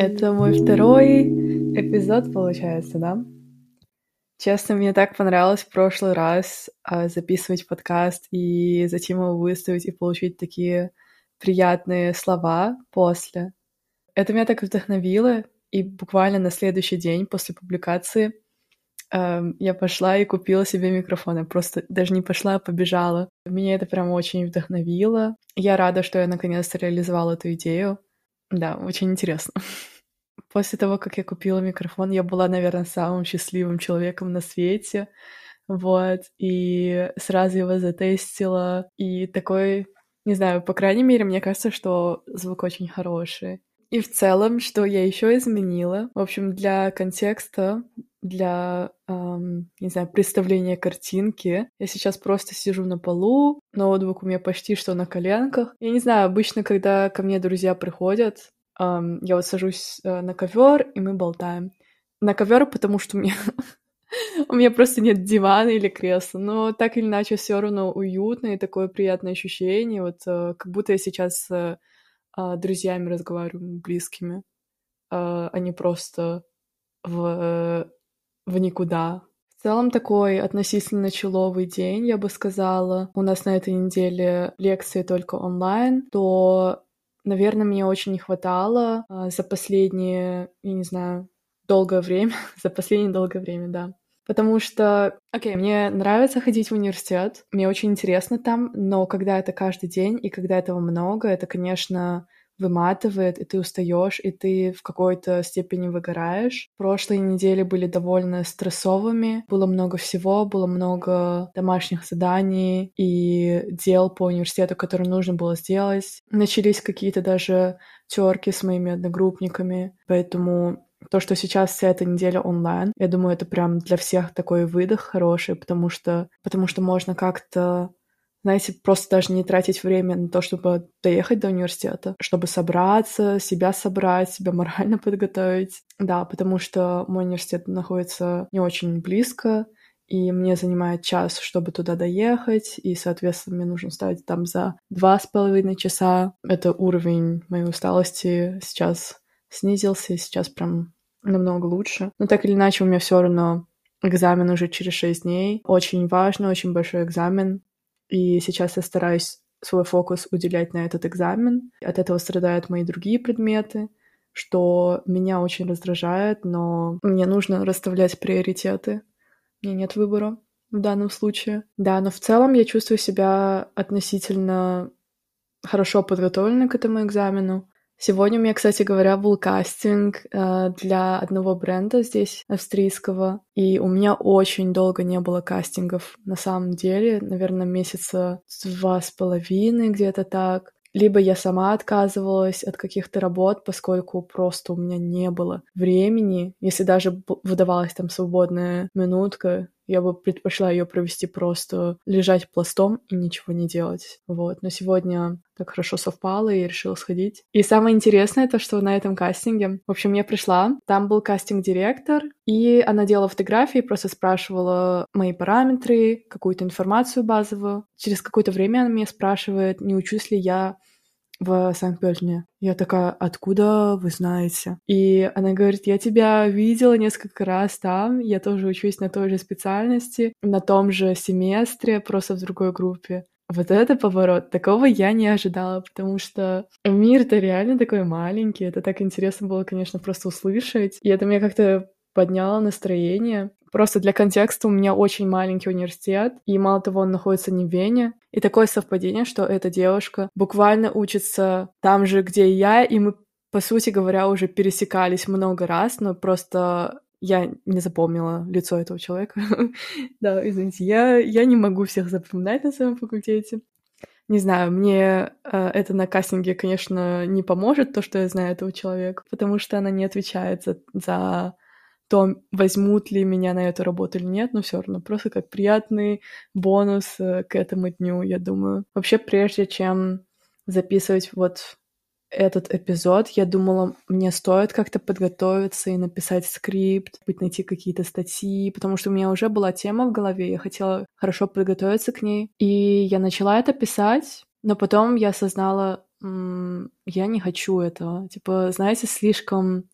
Это мой второй эпизод, получается, да? Честно, мне так понравилось в прошлый раз а, записывать подкаст и затем его выставить и получить такие приятные слова после. Это меня так вдохновило, и буквально на следующий день после публикации эм, я пошла и купила себе микрофон. Я просто даже не пошла, а побежала. Меня это прям очень вдохновило. Я рада, что я наконец-то реализовала эту идею. Да, очень интересно. После того, как я купила микрофон, я была, наверное, самым счастливым человеком на свете. Вот, и сразу его затестила. И такой, не знаю, по крайней мере, мне кажется, что звук очень хороший. И в целом, что я еще изменила, в общем, для контекста, для, эм, не знаю, представления картинки. Я сейчас просто сижу на полу, ноутбук у меня почти что на коленках. Я не знаю, обычно, когда ко мне друзья приходят, эм, я вот сажусь э, на ковер, и мы болтаем. На ковер, потому что у меня у меня просто нет дивана или кресла, но так или иначе все равно уютно и такое приятное ощущение, вот э, как будто я сейчас с э, друзьями разговариваю, близкими, а не просто в в никуда. В целом такой относительно человый день, я бы сказала. У нас на этой неделе лекции только онлайн, то, наверное, мне очень не хватало а, за последнее, я не знаю, долгое время, за последнее долгое время, да. Потому что, окей, okay, мне нравится ходить в университет, мне очень интересно там, но когда это каждый день и когда этого много, это, конечно, выматывает, и ты устаешь, и ты в какой-то степени выгораешь. Прошлые недели были довольно стрессовыми, было много всего, было много домашних заданий и дел по университету, которые нужно было сделать. Начались какие-то даже терки с моими одногруппниками, поэтому то, что сейчас вся эта неделя онлайн, я думаю, это прям для всех такой выдох хороший, потому что, потому что можно как-то знаете, просто даже не тратить время на то, чтобы доехать до университета, чтобы собраться, себя собрать, себя морально подготовить. Да, потому что мой университет находится не очень близко, и мне занимает час, чтобы туда доехать, и, соответственно, мне нужно ставить там за два с половиной часа. Это уровень моей усталости сейчас снизился, и сейчас прям намного лучше. Но так или иначе, у меня все равно экзамен уже через шесть дней. Очень важный, очень большой экзамен. И сейчас я стараюсь свой фокус уделять на этот экзамен. От этого страдают мои другие предметы, что меня очень раздражает, но мне нужно расставлять приоритеты. Меня нет выбора в данном случае. Да, но в целом я чувствую себя относительно хорошо подготовленной к этому экзамену. Сегодня у меня, кстати говоря, был кастинг э, для одного бренда здесь, австрийского, и у меня очень долго не было кастингов на самом деле, наверное, месяца два с половиной, где-то так. Либо я сама отказывалась от каких-то работ, поскольку просто у меня не было времени. Если даже выдавалась там свободная минутка, я бы предпочла ее провести просто лежать пластом и ничего не делать. Вот. Но сегодня так хорошо совпало, и решила сходить. И самое интересное то, что на этом кастинге, в общем, я пришла, там был кастинг-директор, и она делала фотографии, просто спрашивала мои параметры, какую-то информацию базовую. Через какое-то время она меня спрашивает, не учусь ли я в Санкт-Петербурге. Я такая, откуда вы знаете? И она говорит, я тебя видела несколько раз там, я тоже учусь на той же специальности, на том же семестре, просто в другой группе. Вот это поворот, такого я не ожидала, потому что мир-то реально такой маленький, это так интересно было, конечно, просто услышать, и это меня как-то подняло настроение. Просто для контекста у меня очень маленький университет, и мало того, он находится не в Вене. И такое совпадение, что эта девушка буквально учится там же, где и я, и мы, по сути говоря, уже пересекались много раз, но просто я не запомнила лицо этого человека. да, извините, я, я не могу всех запоминать на своем факультете. Не знаю, мне э, это на кастинге, конечно, не поможет, то, что я знаю этого человека, потому что она не отвечает за, за то, возьмут ли меня на эту работу или нет, но все равно просто как приятный бонус э, к этому дню, я думаю. Вообще, прежде чем записывать вот этот эпизод, я думала, мне стоит как-то подготовиться и написать скрипт, быть найти какие-то статьи, потому что у меня уже была тема в голове, я хотела хорошо подготовиться к ней. И я начала это писать, но потом я осознала, я не хочу этого. Типа, знаете, слишком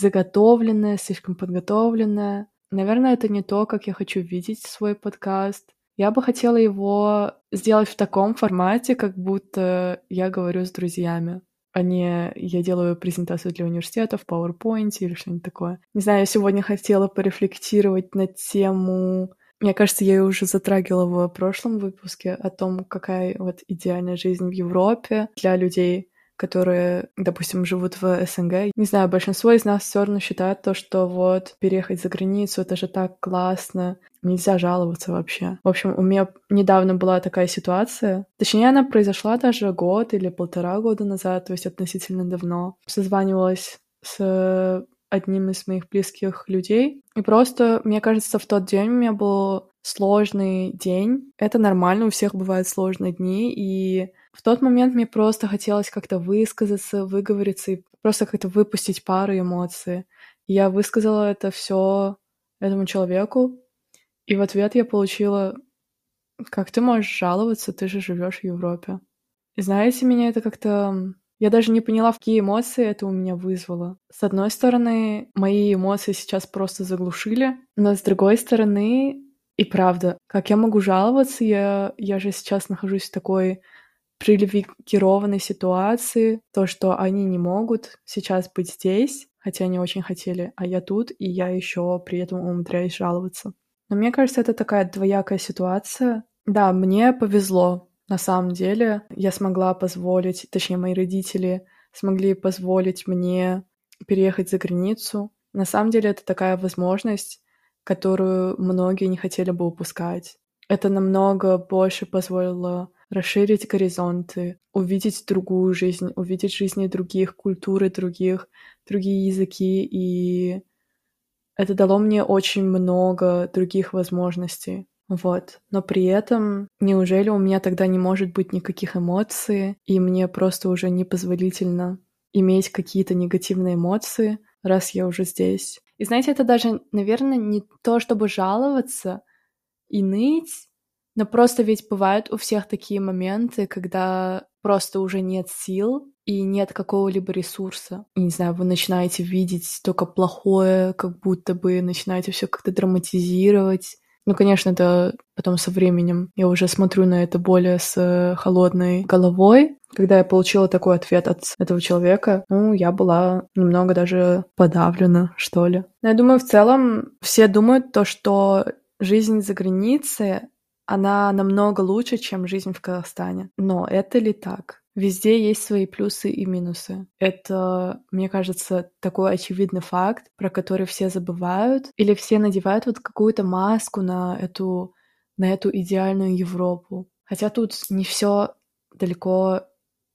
заготовленное, слишком подготовленное. Наверное, это не то, как я хочу видеть свой подкаст. Я бы хотела его сделать в таком формате, как будто я говорю с друзьями а не я делаю презентацию для университета в PowerPoint или что-нибудь такое. Не знаю, я сегодня хотела порефлектировать на тему мне кажется, я ее уже затрагивала в прошлом выпуске о том, какая вот идеальная жизнь в Европе для людей, которые, допустим, живут в СНГ. Не знаю, большинство из нас все равно считает то, что вот переехать за границу — это же так классно, нельзя жаловаться вообще. В общем, у меня недавно была такая ситуация. Точнее, она произошла даже год или полтора года назад, то есть относительно давно. Созванивалась с одним из моих близких людей. И просто, мне кажется, в тот день у меня был сложный день. Это нормально, у всех бывают сложные дни, и в тот момент мне просто хотелось как-то высказаться, выговориться и просто как-то выпустить пару эмоций. Я высказала это все этому человеку, и в ответ я получила «Как ты можешь жаловаться, ты же живешь в Европе?» И знаете, меня это как-то я даже не поняла, какие эмоции это у меня вызвало. С одной стороны, мои эмоции сейчас просто заглушили, но с другой стороны, и правда, как я могу жаловаться, я, я же сейчас нахожусь в такой привилегированной ситуации, то, что они не могут сейчас быть здесь, хотя они очень хотели, а я тут, и я еще при этом умудряюсь жаловаться. Но мне кажется, это такая двоякая ситуация. Да, мне повезло, на самом деле я смогла позволить, точнее, мои родители смогли позволить мне переехать за границу. На самом деле это такая возможность, которую многие не хотели бы упускать. Это намного больше позволило расширить горизонты, увидеть другую жизнь, увидеть жизни других, культуры других, другие языки, и это дало мне очень много других возможностей. Вот. Но при этом, неужели у меня тогда не может быть никаких эмоций, и мне просто уже непозволительно иметь какие-то негативные эмоции, раз я уже здесь? И знаете, это даже, наверное, не то, чтобы жаловаться и ныть, но просто ведь бывают у всех такие моменты, когда просто уже нет сил и нет какого-либо ресурса. И, не знаю, вы начинаете видеть только плохое, как будто бы начинаете все как-то драматизировать, ну, конечно, это потом со временем я уже смотрю на это более с холодной головой. Когда я получила такой ответ от этого человека, ну, я была немного даже подавлена, что ли. Но я думаю, в целом все думают то, что жизнь за границей, она намного лучше, чем жизнь в Казахстане. Но это ли так? Везде есть свои плюсы и минусы. Это, мне кажется, такой очевидный факт, про который все забывают, или все надевают вот какую-то маску на эту, на эту идеальную Европу. Хотя тут не все далеко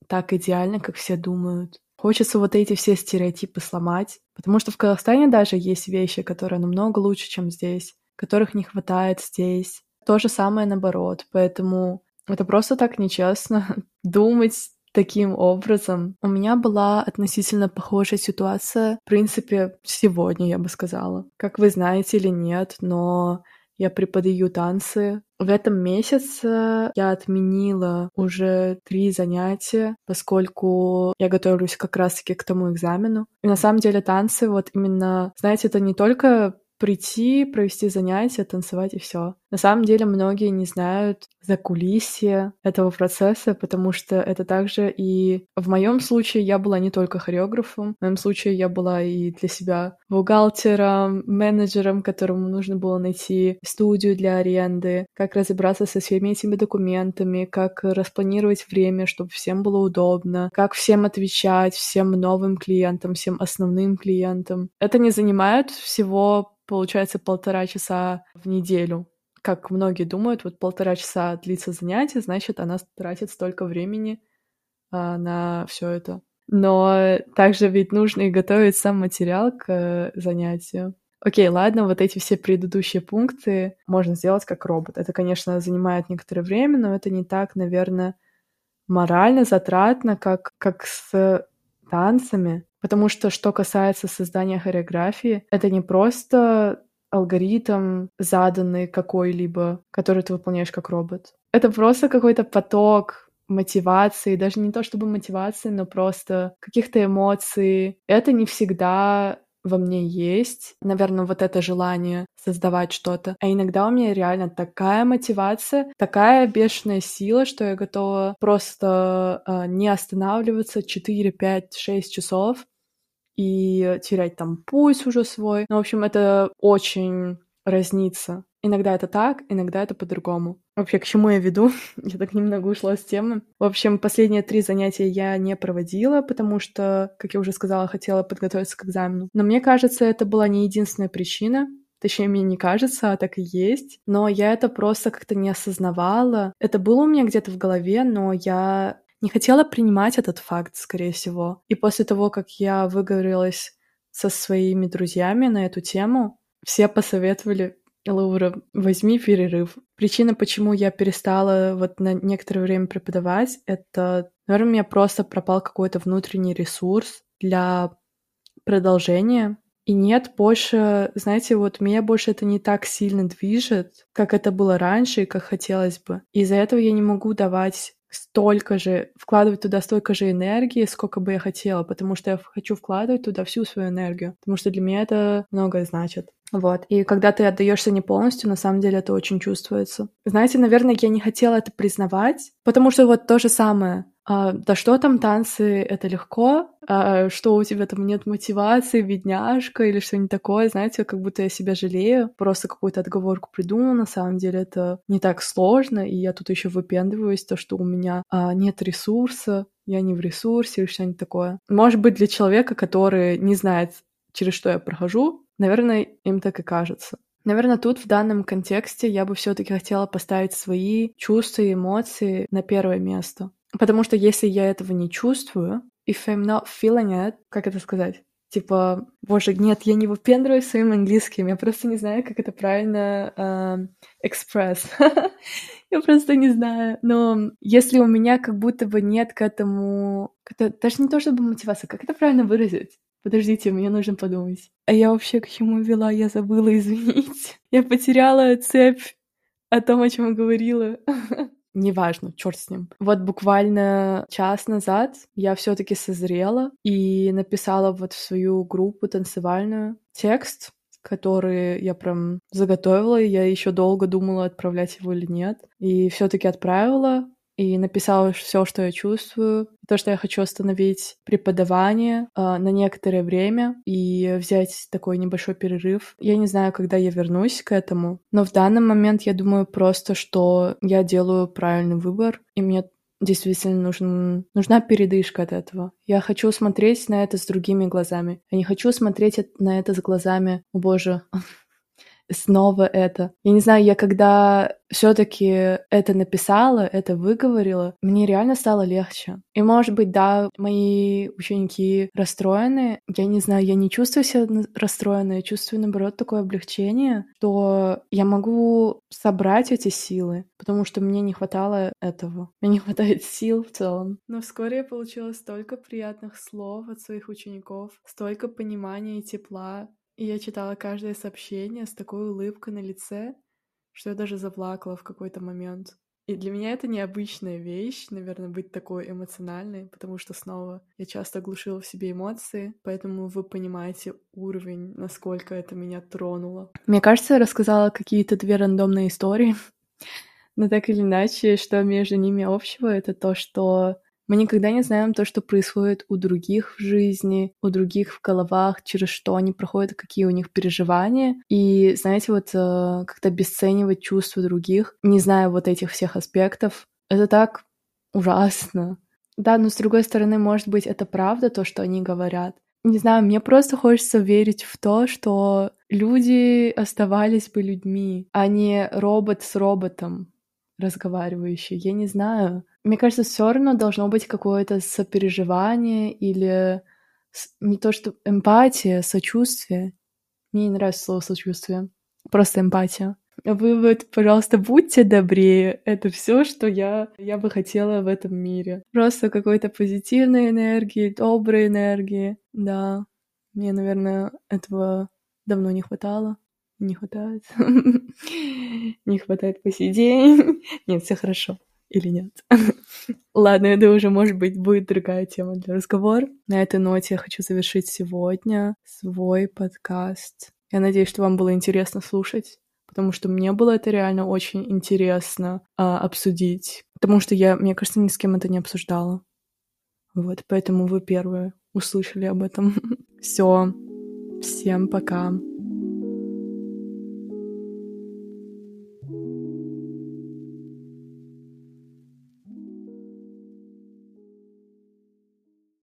так идеально, как все думают. Хочется вот эти все стереотипы сломать, потому что в Казахстане даже есть вещи, которые намного лучше, чем здесь, которых не хватает здесь. То же самое наоборот, поэтому это просто так нечестно думать таким образом. У меня была относительно похожая ситуация, в принципе, сегодня, я бы сказала. Как вы знаете или нет, но я преподаю танцы. В этом месяце я отменила уже три занятия, поскольку я готовлюсь как раз-таки к тому экзамену. И на самом деле танцы вот именно, знаете, это не только прийти, провести занятия, танцевать и все. На самом деле многие не знают за кулисье этого процесса, потому что это также и в моем случае я была не только хореографом, в моем случае я была и для себя бухгалтером, менеджером, которому нужно было найти студию для аренды, как разобраться со всеми этими документами, как распланировать время, чтобы всем было удобно, как всем отвечать, всем новым клиентам, всем основным клиентам. Это не занимает всего получается полтора часа в неделю. Как многие думают, вот полтора часа длится занятие, значит, она тратит столько времени а, на все это. Но также ведь нужно и готовить сам материал к занятию. Окей, ладно, вот эти все предыдущие пункты можно сделать как робот. Это, конечно, занимает некоторое время, но это не так, наверное, морально затратно, как, как с танцами. Потому что, что касается создания хореографии, это не просто алгоритм, заданный какой-либо, который ты выполняешь как робот. Это просто какой-то поток мотивации, даже не то чтобы мотивации, но просто каких-то эмоций. Это не всегда во мне есть, наверное, вот это желание создавать что-то. А иногда у меня реально такая мотивация, такая бешеная сила, что я готова просто э, не останавливаться 4, 5, 6 часов и терять там пульс уже свой. Ну, в общем, это очень разнится. Иногда это так, иногда это по-другому. Вообще, к чему я веду? я так немного ушла с темы. В общем, последние три занятия я не проводила, потому что, как я уже сказала, хотела подготовиться к экзамену. Но мне кажется, это была не единственная причина. Точнее, мне не кажется, а так и есть. Но я это просто как-то не осознавала. Это было у меня где-то в голове, но я не хотела принимать этот факт, скорее всего. И после того, как я выговорилась со своими друзьями на эту тему, все посоветовали Лаура, возьми перерыв. Причина, почему я перестала вот на некоторое время преподавать, это, наверное, у меня просто пропал какой-то внутренний ресурс для продолжения. И нет больше, знаете, вот меня больше это не так сильно движет, как это было раньше и как хотелось бы. Из-за этого я не могу давать столько же, вкладывать туда столько же энергии, сколько бы я хотела, потому что я хочу вкладывать туда всю свою энергию, потому что для меня это многое значит. Вот. И когда ты отдаешься не полностью, на самом деле это очень чувствуется. Знаете, наверное, я не хотела это признавать, потому что вот то же самое. А, да что там танцы, это легко, а, что у тебя там нет мотивации, бедняжка или что-нибудь такое, знаете, как будто я себя жалею, просто какую-то отговорку придумала, на самом деле это не так сложно, и я тут еще выпендриваюсь, то, что у меня а, нет ресурса, я не в ресурсе или что-нибудь такое. Может быть, для человека, который не знает, через что я прохожу, наверное, им так и кажется. Наверное, тут в данном контексте я бы все-таки хотела поставить свои чувства и эмоции на первое место. Потому что если я этого не чувствую, if I'm not feeling it, как это сказать? Типа, боже, нет, я не выпендриваюсь своим английским, я просто не знаю, как это правильно uh, express. я просто не знаю. Но если у меня как будто бы нет к этому... Это даже не то чтобы мотивация, как это правильно выразить? Подождите, мне нужно подумать. А я вообще к чему вела? Я забыла, извините. Я потеряла цепь о том, о чем говорила. неважно, черт с ним. Вот буквально час назад я все-таки созрела и написала вот в свою группу танцевальную текст, который я прям заготовила, я еще долго думала, отправлять его или нет. И все-таки отправила, и написала все, что я чувствую, то, что я хочу остановить преподавание э, на некоторое время и взять такой небольшой перерыв. Я не знаю, когда я вернусь к этому, но в данный момент я думаю просто, что я делаю правильный выбор, и мне действительно нужен, нужна передышка от этого. Я хочу смотреть на это с другими глазами. Я не хочу смотреть на это с глазами, о боже, снова это. Я не знаю, я когда все-таки это написала, это выговорила, мне реально стало легче. И может быть, да, мои ученики расстроены. Я не знаю, я не чувствую себя расстроенной, я чувствую, наоборот, такое облегчение, что я могу собрать эти силы, потому что мне не хватало этого. Мне не хватает сил в целом. Но вскоре я получила столько приятных слов от своих учеников, столько понимания и тепла, и я читала каждое сообщение с такой улыбкой на лице, что я даже заплакала в какой-то момент. И для меня это необычная вещь, наверное, быть такой эмоциональной, потому что снова я часто глушила в себе эмоции, поэтому вы понимаете уровень, насколько это меня тронуло. Мне кажется, я рассказала какие-то две рандомные истории, но так или иначе, что между ними общего, это то, что мы никогда не знаем то, что происходит у других в жизни, у других в головах, через что они проходят, какие у них переживания. И, знаете, вот э, как-то обесценивать чувства других, не зная вот этих всех аспектов, это так ужасно. Да, но с другой стороны, может быть, это правда, то, что они говорят. Не знаю, мне просто хочется верить в то, что люди оставались бы людьми, а не робот с роботом разговаривающий. Я не знаю. Мне кажется, все равно должно быть какое-то сопереживание или не то что эмпатия, сочувствие. Мне не нравится слово сочувствие, просто эмпатия. Вы вот, пожалуйста, будьте добрее. Это все, что я, я бы хотела в этом мире. Просто какой-то позитивной энергии, доброй энергии. Да, мне, наверное, этого давно не хватало. Не хватает. Не хватает по сей. Нет, все хорошо. или нет. Ладно, это уже, может быть, будет другая тема для разговора. На этой ноте я хочу завершить сегодня свой подкаст. Я надеюсь, что вам было интересно слушать, потому что мне было это реально очень интересно а, обсудить. Потому что я, мне кажется, ни с кем это не обсуждала. Вот, поэтому вы первые услышали об этом. Все. Всем пока.